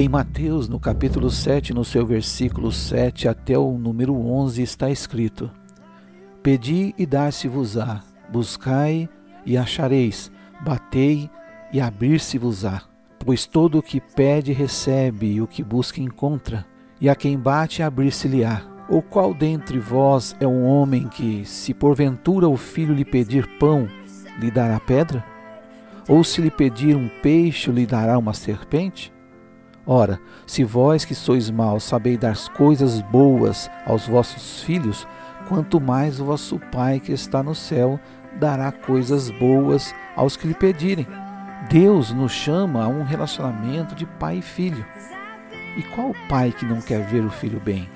Em Mateus, no capítulo 7, no seu versículo 7 até o número 11, está escrito: Pedi e dar-se-vos-á, buscai e achareis, batei e abrir-se-vos-á. Pois todo o que pede recebe, e o que busca encontra, e a quem bate abrir-se-lhe-á. Ou qual dentre vós é um homem que, se porventura o filho lhe pedir pão, lhe dará pedra? Ou se lhe pedir um peixe, lhe dará uma serpente? Ora, se vós que sois maus sabeis dar coisas boas aos vossos filhos, quanto mais vosso Pai que está no céu dará coisas boas aos que lhe pedirem. Deus nos chama a um relacionamento de pai e filho. E qual pai que não quer ver o filho bem?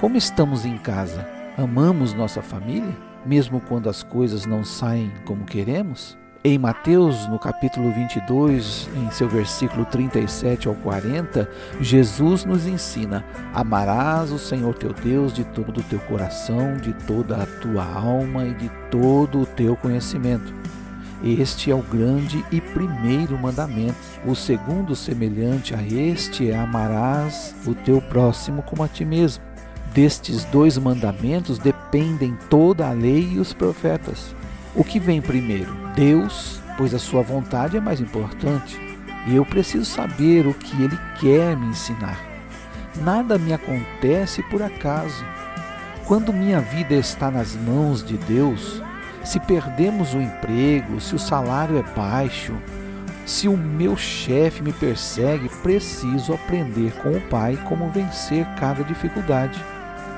Como estamos em casa? Amamos nossa família, mesmo quando as coisas não saem como queremos? Em Mateus, no capítulo 22, em seu versículo 37 ao 40, Jesus nos ensina: Amarás o Senhor teu Deus de todo o teu coração, de toda a tua alma e de todo o teu conhecimento. Este é o grande e primeiro mandamento. O segundo, semelhante a este, é amarás o teu próximo como a ti mesmo. Destes dois mandamentos dependem toda a lei e os profetas. O que vem primeiro? Deus, pois a sua vontade é mais importante. E eu preciso saber o que ele quer me ensinar. Nada me acontece por acaso. Quando minha vida está nas mãos de Deus, se perdemos o emprego, se o salário é baixo, se o meu chefe me persegue, preciso aprender com o Pai como vencer cada dificuldade.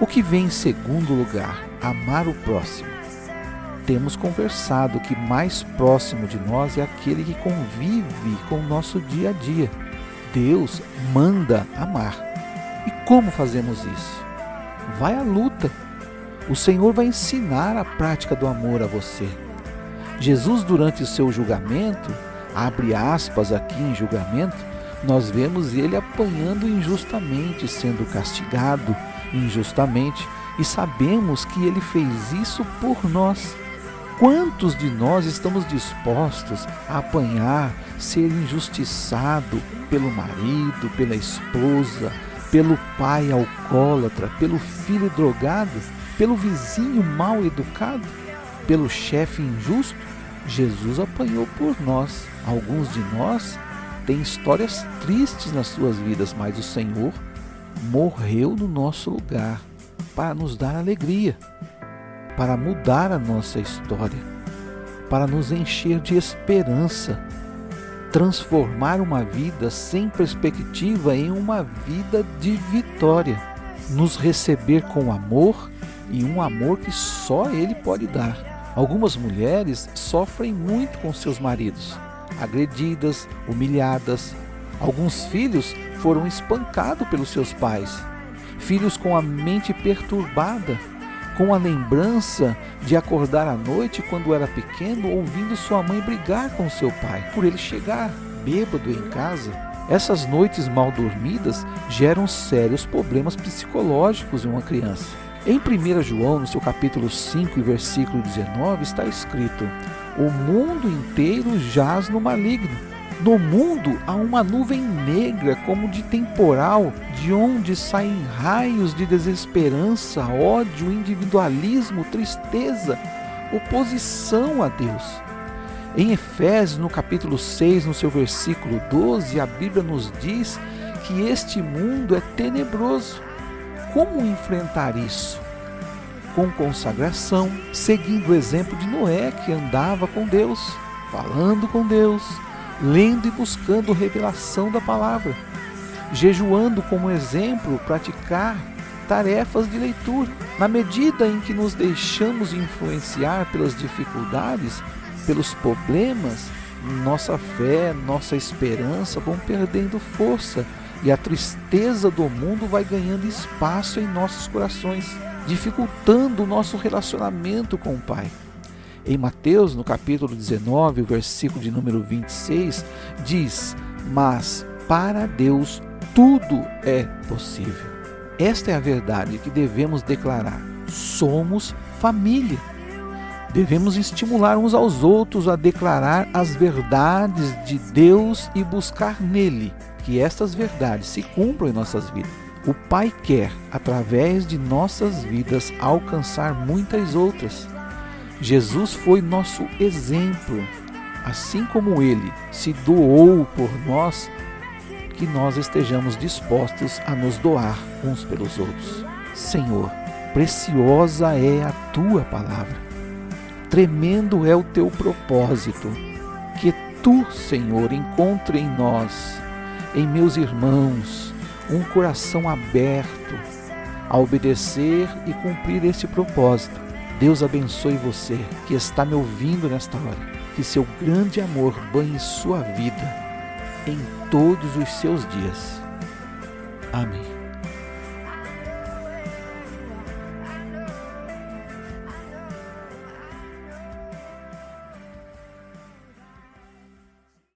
O que vem em segundo lugar? Amar o próximo temos conversado que mais próximo de nós é aquele que convive com o nosso dia a dia. Deus manda amar. E como fazemos isso? Vai à luta. O Senhor vai ensinar a prática do amor a você. Jesus, durante o seu julgamento, abre aspas aqui em julgamento, nós vemos ele apanhando injustamente, sendo castigado injustamente, e sabemos que ele fez isso por nós. Quantos de nós estamos dispostos a apanhar, ser injustiçado pelo marido, pela esposa, pelo pai alcoólatra, pelo filho drogado, pelo vizinho mal educado, pelo chefe injusto? Jesus apanhou por nós. Alguns de nós têm histórias tristes nas suas vidas, mas o Senhor morreu no nosso lugar para nos dar alegria para mudar a nossa história, para nos encher de esperança, transformar uma vida sem perspectiva em uma vida de vitória, nos receber com amor e um amor que só Ele pode dar. Algumas mulheres sofrem muito com seus maridos, agredidas, humilhadas. Alguns filhos foram espancados pelos seus pais, filhos com a mente perturbada com a lembrança de acordar à noite quando era pequeno, ouvindo sua mãe brigar com seu pai, por ele chegar bêbado em casa. Essas noites mal dormidas geram sérios problemas psicológicos em uma criança. Em 1 João, no seu capítulo 5 e versículo 19, está escrito: O mundo inteiro jaz no maligno. No mundo há uma nuvem negra como de temporal, de onde saem raios de desesperança, ódio, individualismo, tristeza, oposição a Deus. Em Efésios, no capítulo 6, no seu versículo 12, a Bíblia nos diz que este mundo é tenebroso. Como enfrentar isso? Com consagração, seguindo o exemplo de Noé, que andava com Deus, falando com Deus, lendo e buscando revelação da palavra, jejuando como exemplo, praticar tarefas de leitura. Na medida em que nos deixamos influenciar pelas dificuldades, pelos problemas, nossa fé, nossa esperança vão perdendo força e a tristeza do mundo vai ganhando espaço em nossos corações, dificultando o nosso relacionamento com o Pai. Em Mateus, no capítulo 19, o versículo de número 26, diz: Mas para Deus tudo é possível. Esta é a verdade que devemos declarar. Somos família. Devemos estimular uns aos outros a declarar as verdades de Deus e buscar nele que estas verdades se cumpram em nossas vidas. O Pai quer, através de nossas vidas, alcançar muitas outras. Jesus foi nosso exemplo. Assim como ele se doou por nós, que nós estejamos dispostos a nos doar uns pelos outros. Senhor, preciosa é a tua palavra, tremendo é o teu propósito. Que tu, Senhor, encontre em nós, em meus irmãos, um coração aberto a obedecer e cumprir esse propósito. Deus abençoe você que está me ouvindo nesta hora. Que seu grande amor banhe sua vida em todos os seus dias. Amém.